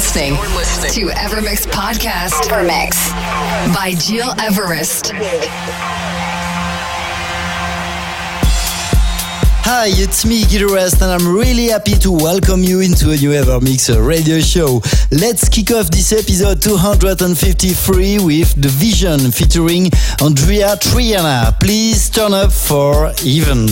listening to Evermix Podcast. Evermix by Gil Everest. Hi, it's me, Gil Everest, and I'm really happy to welcome you into a new Evermix uh, radio show. Let's kick off this episode 253 with The Vision featuring Andreya Triana. Please turn up for Even.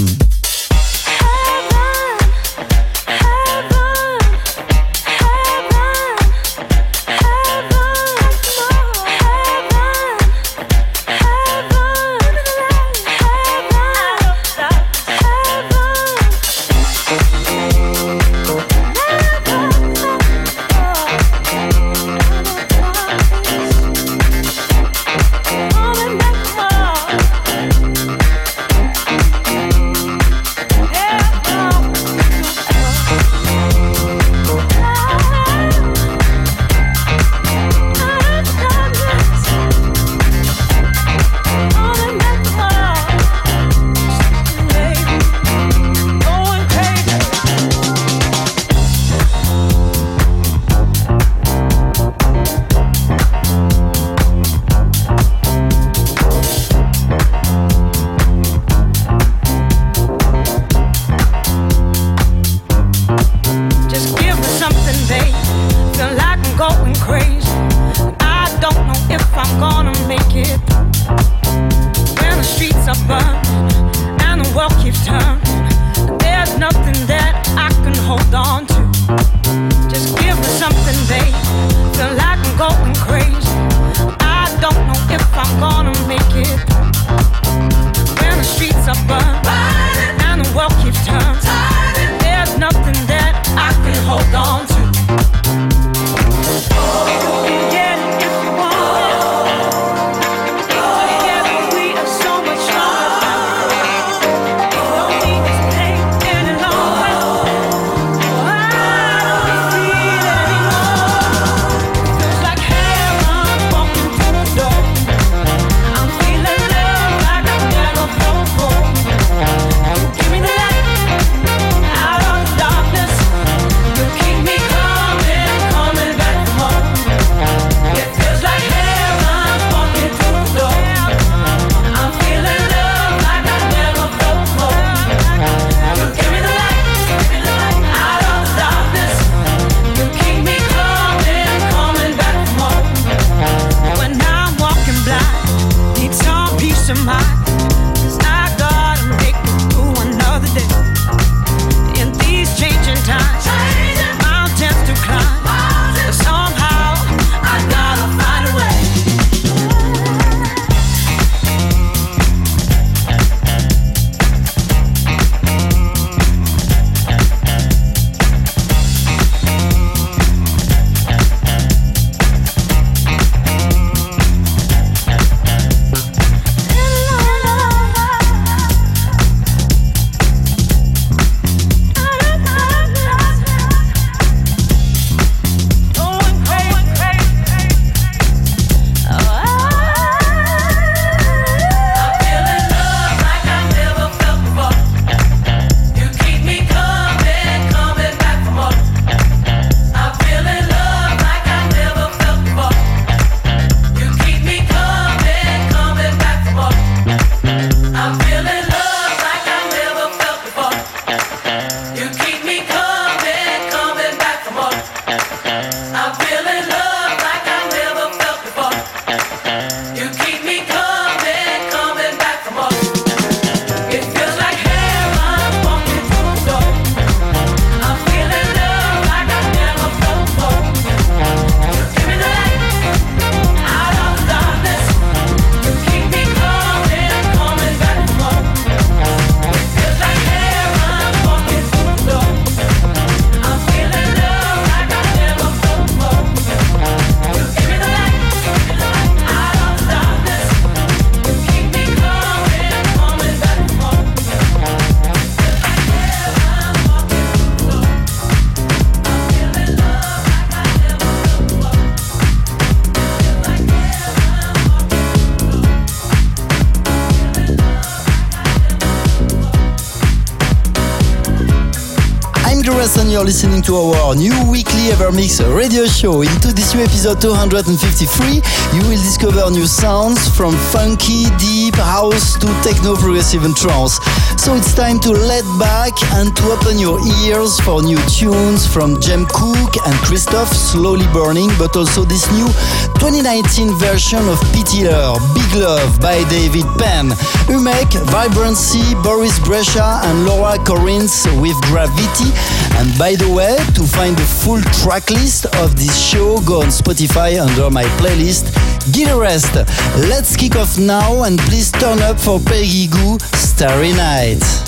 And you're listening to our new weekly Evermix radio show. Into this new episode 253, you will discover new sounds from funky, deep house to techno, progressive and trance. So it's time to let back and to open your ears for new tunes from Jem Cooke and Christoph, Slowly Burning, but also this new 2019 version of Pete Heller, Big Love by David Penn. Umek, Vibrancy, Boris Brejcha and Laura Korinth with Gravity. And by the way, to find the full track list of this show, go on Spotify under my playlist Gil Everest. Let's kick off now and please turn up for Peggy Gou Starry Night.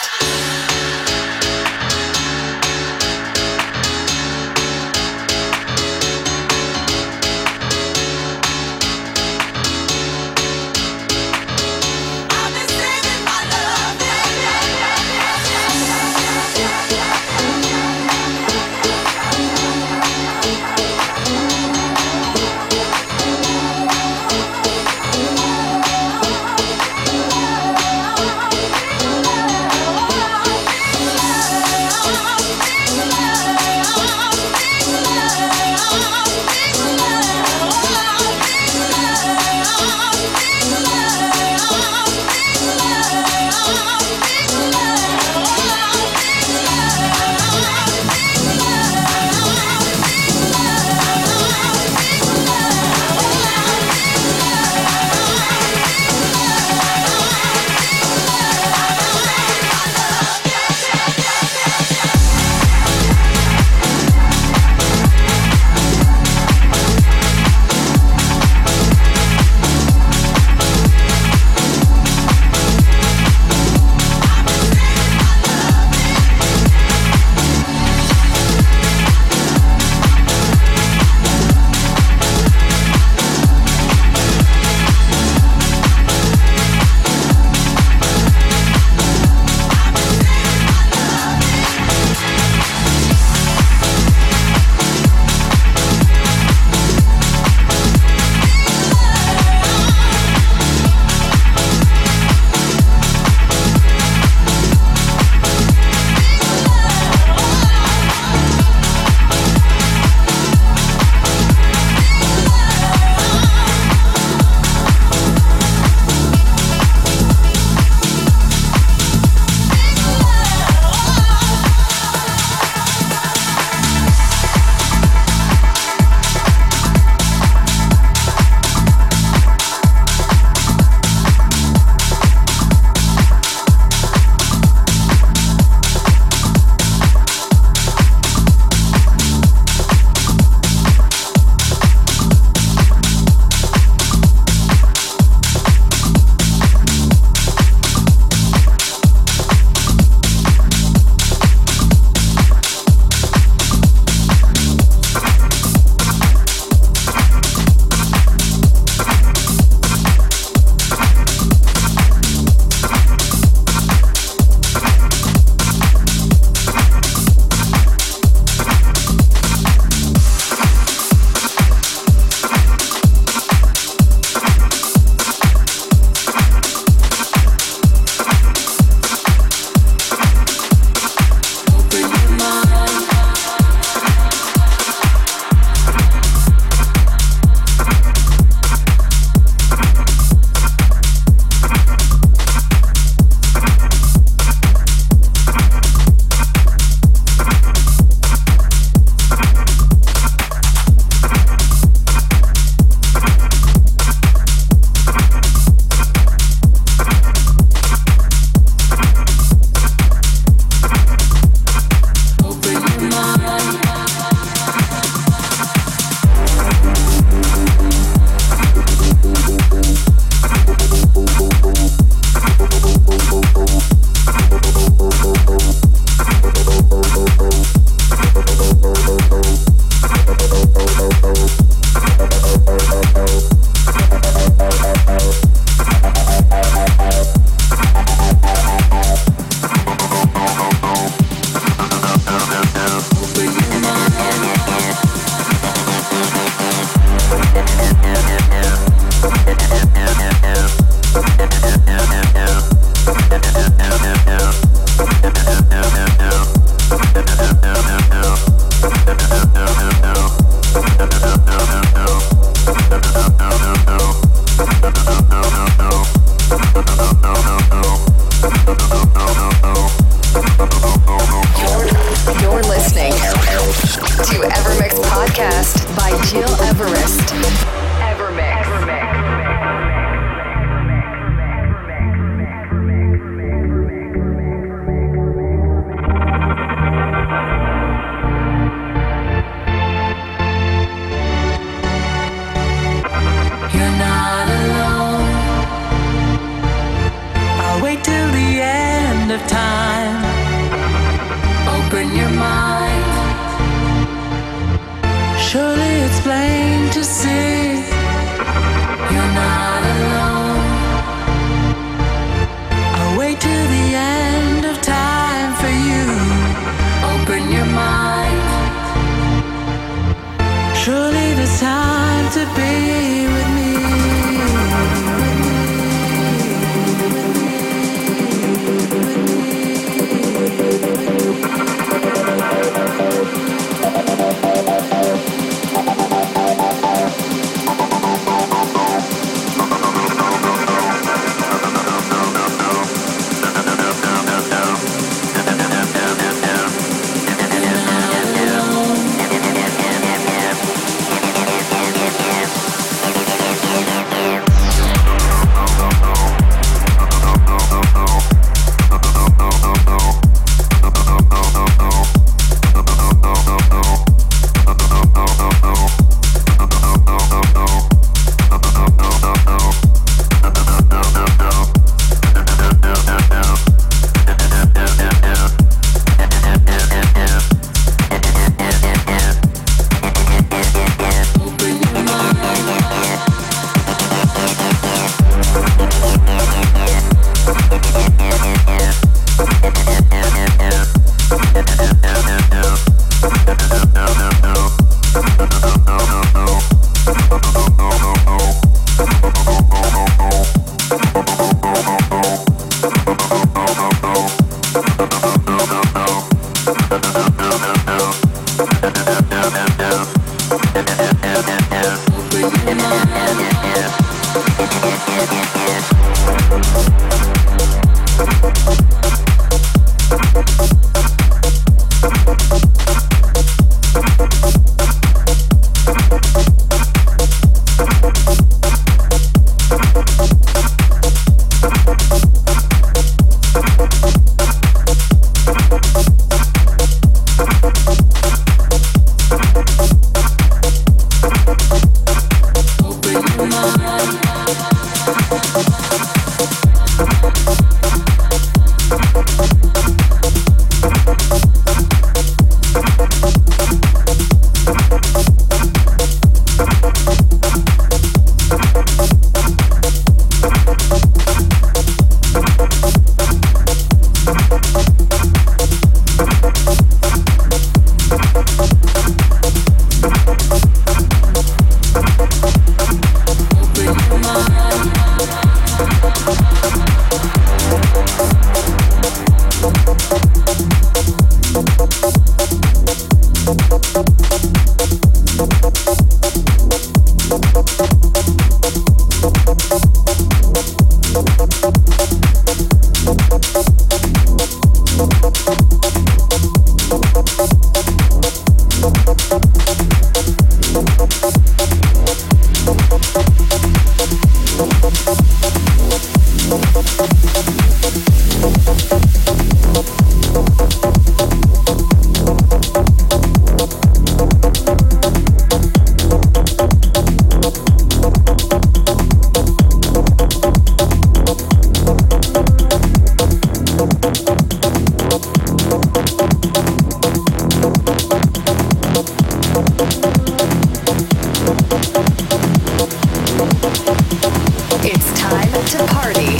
It's time to party.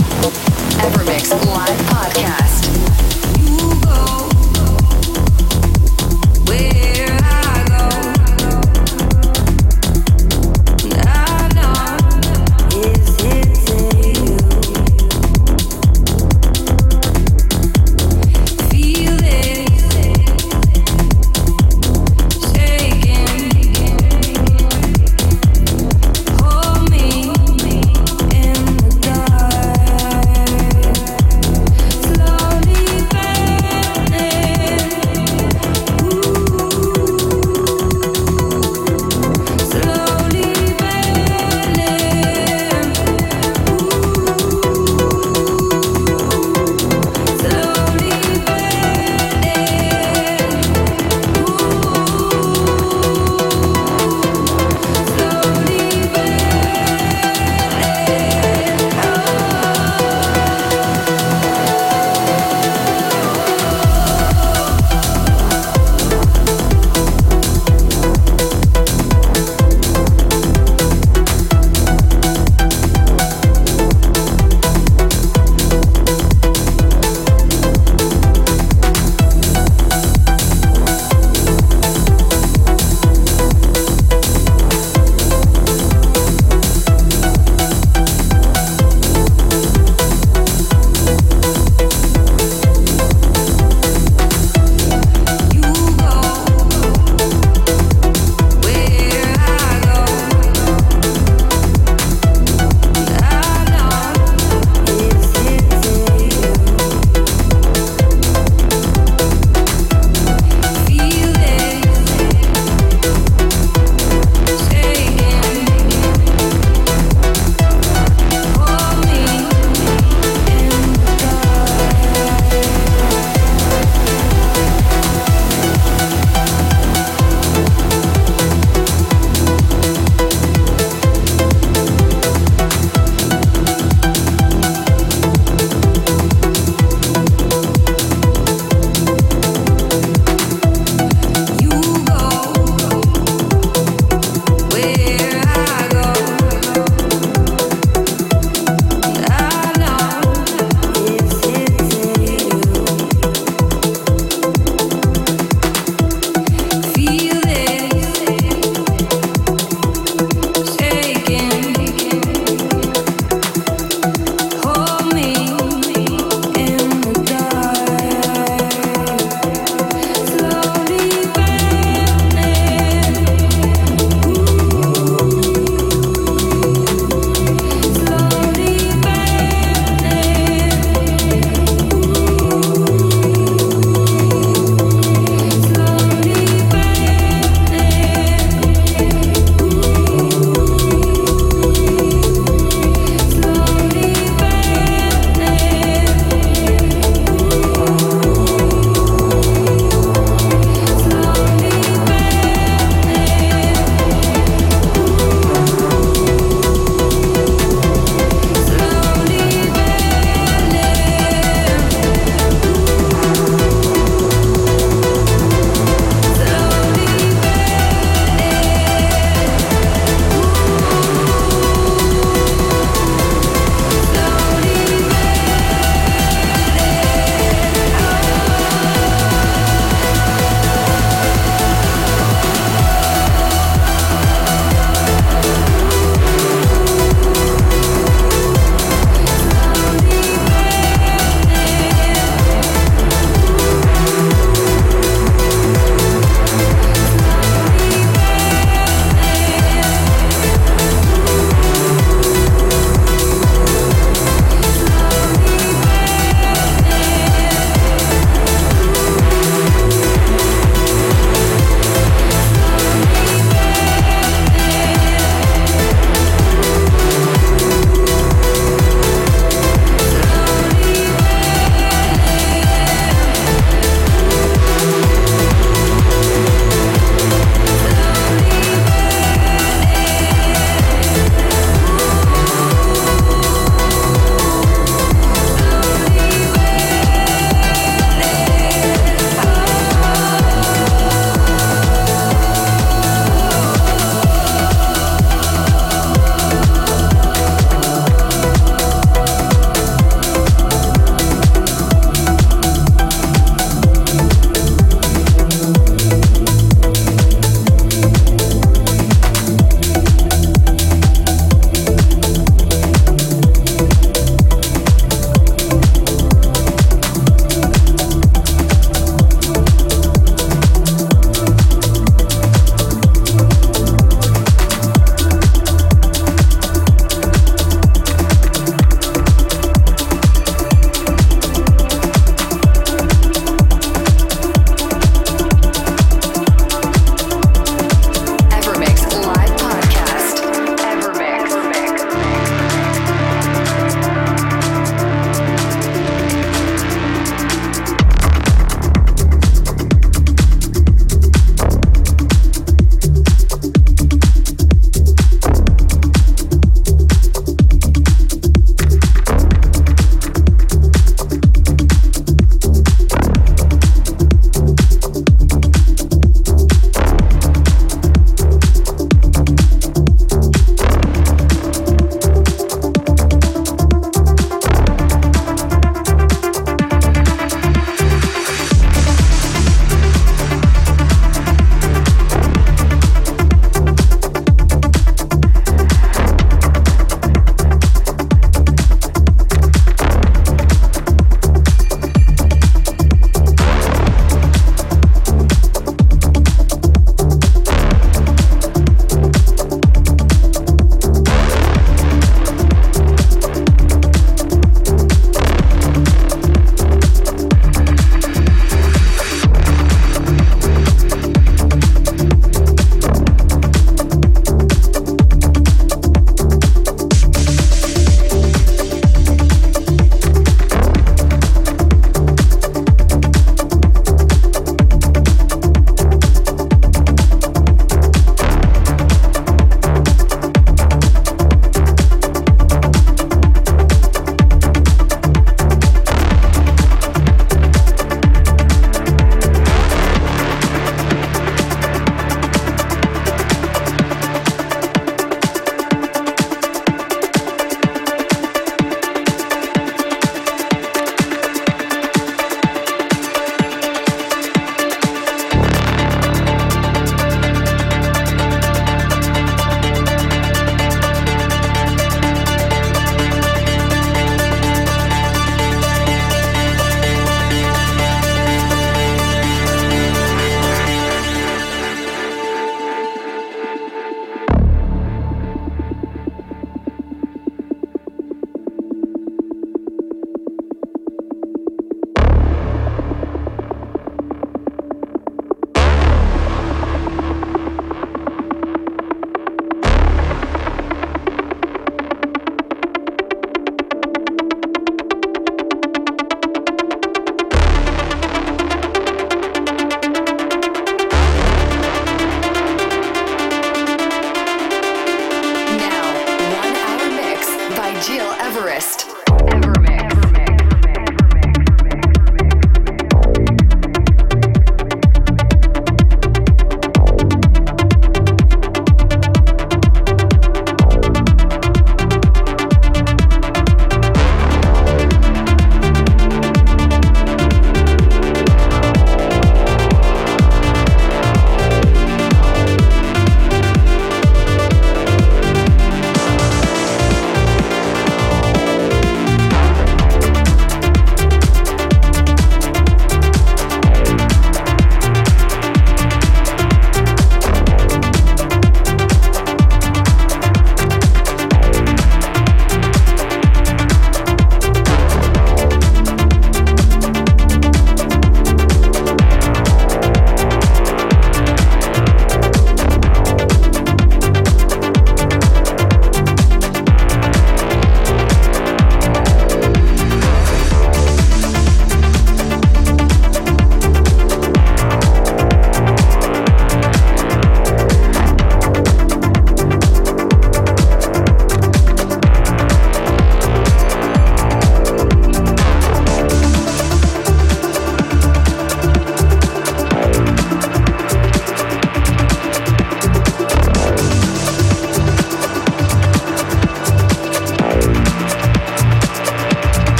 Evermix Live Podcast.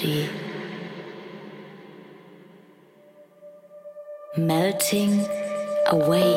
body, melting away.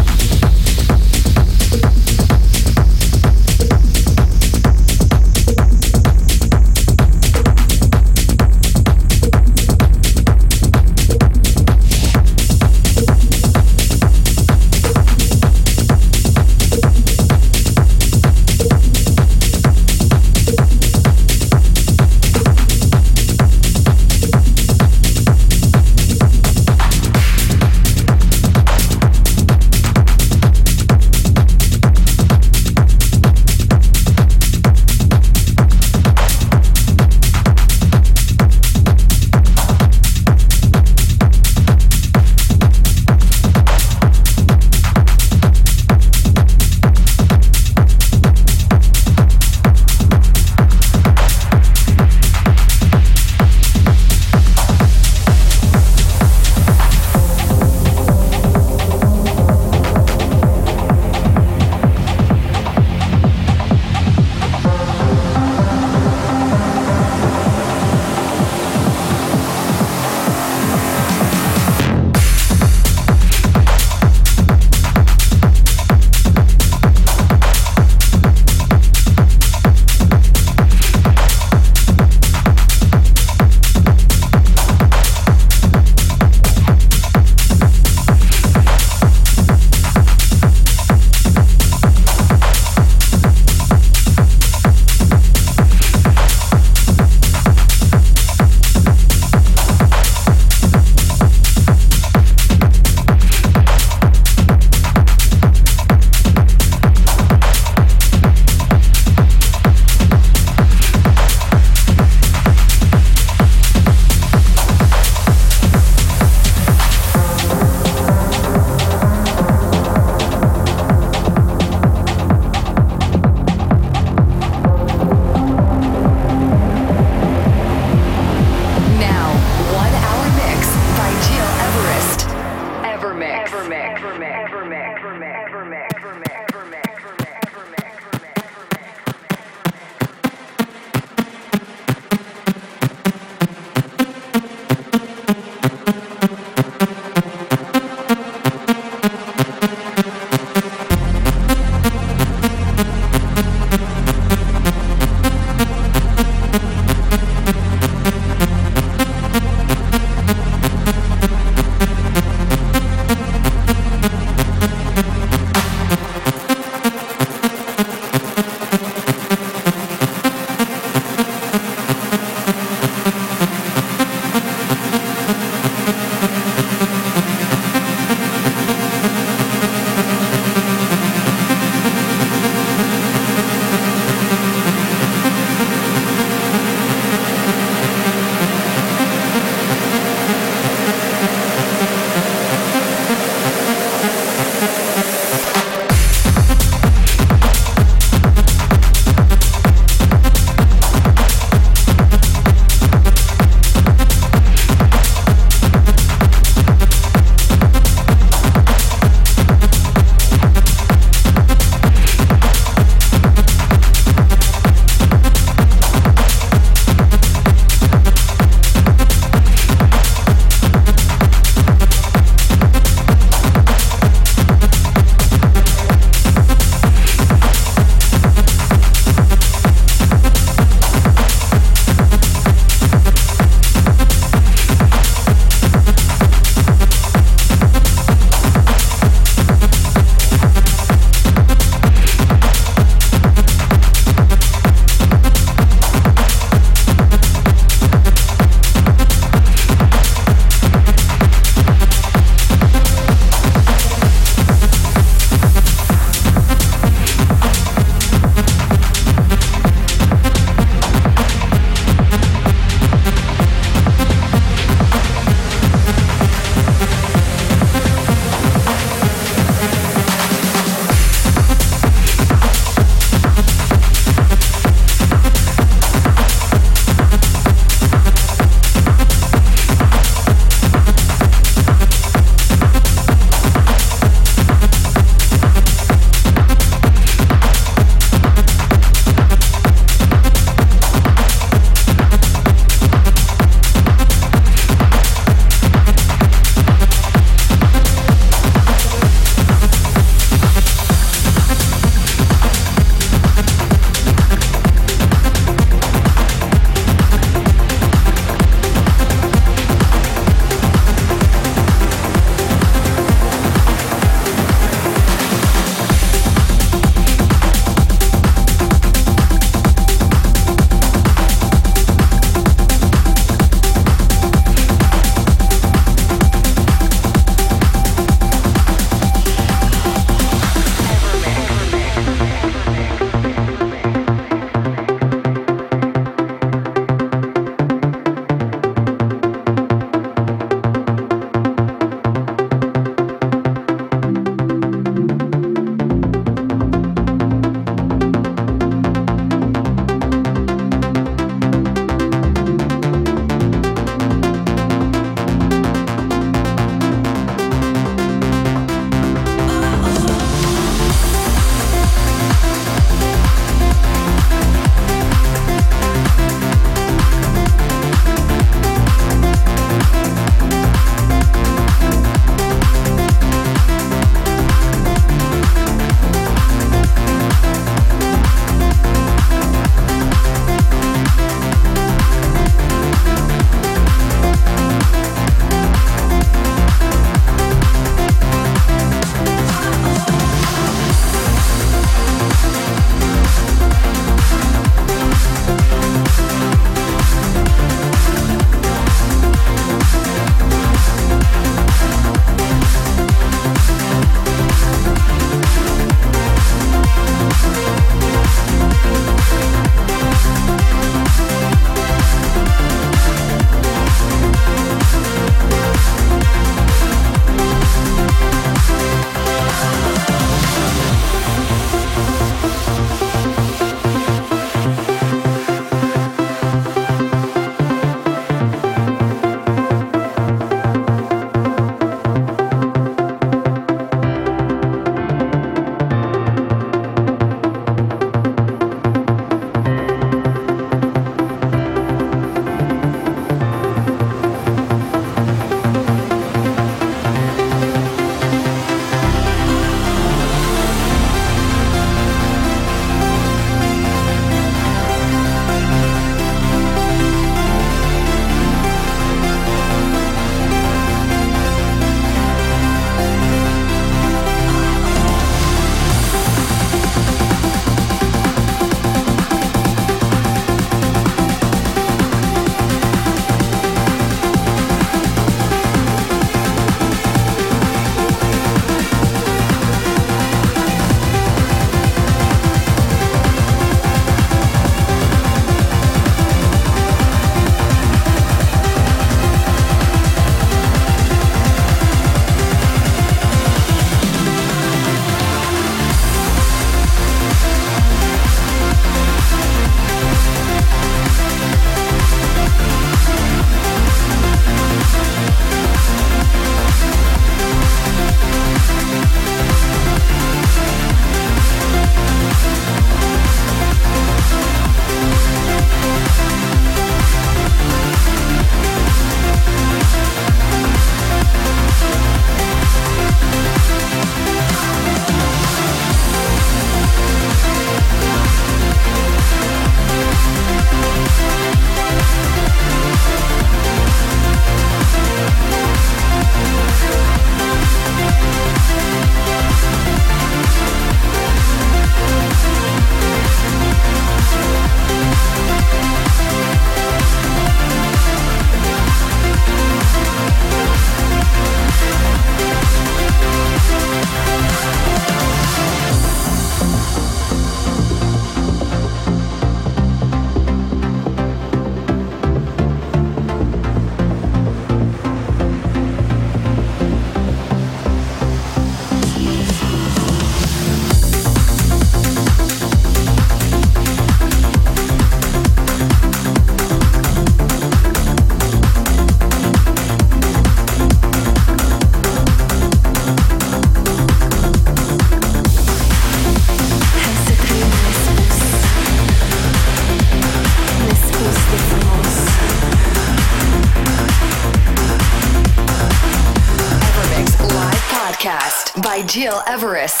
Gil Everest.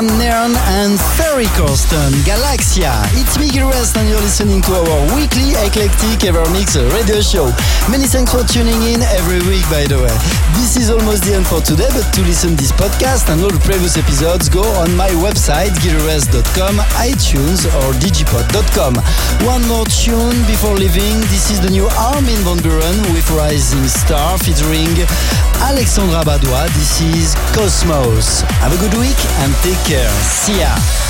Christian Nairn and Ferry Corsten, Galaxia. It's me Gil Everest and you're listening to our weekly eclectic Evermix radio show. Many thanks for tuning in every week, by the way. This is almost the end for today, but to listen this podcast and all the previous episodes, go on my website, gileverest.com, iTunes or digipod.com. One more tune before leaving. This is the new Armin van Buuren with Rising Star featuring Alexandra Badoi. This is Cosmos. Have a good week and take care. See ya.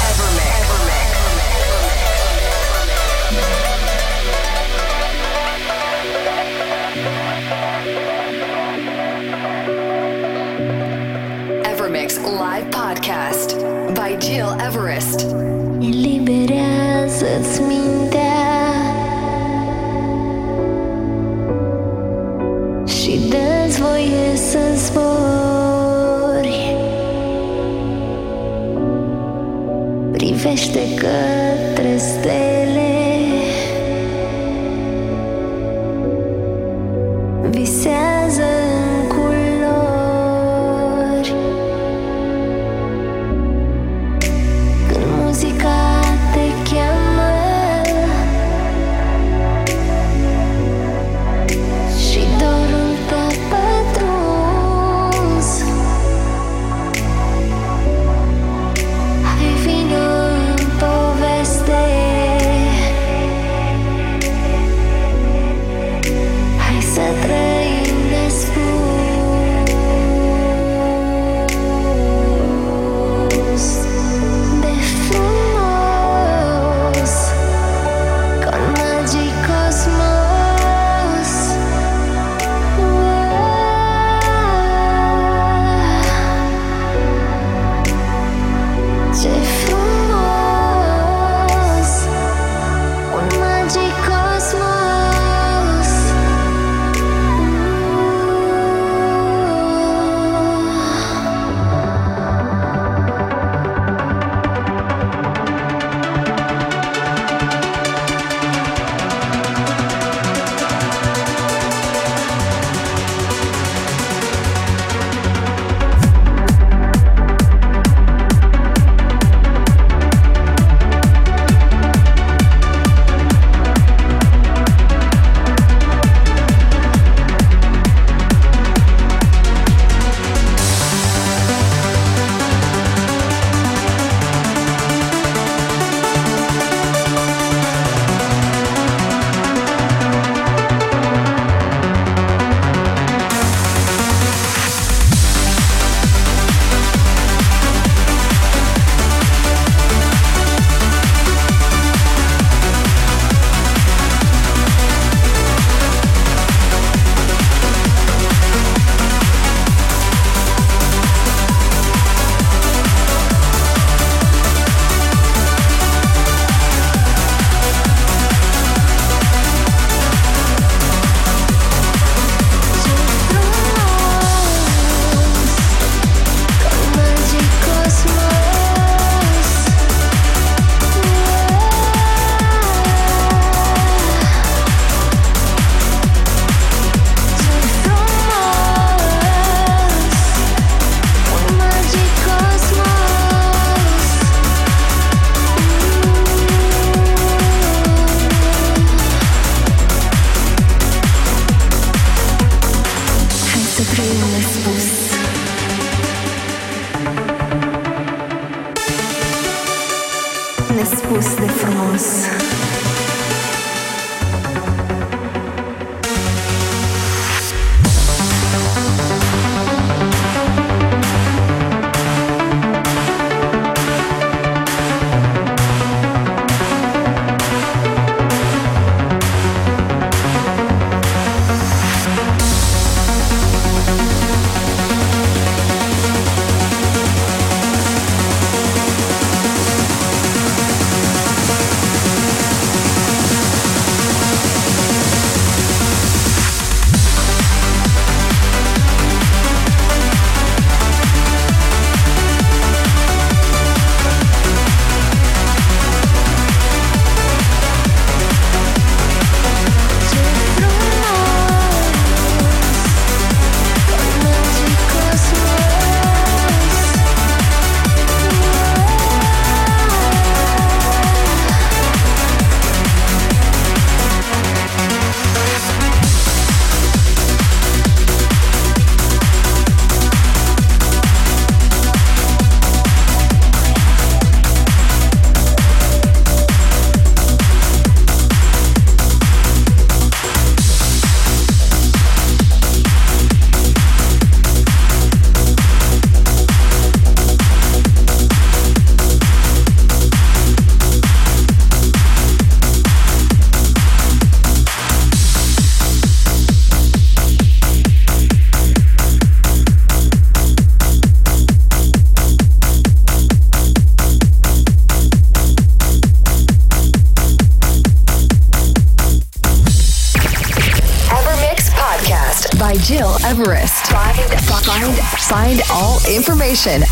Privește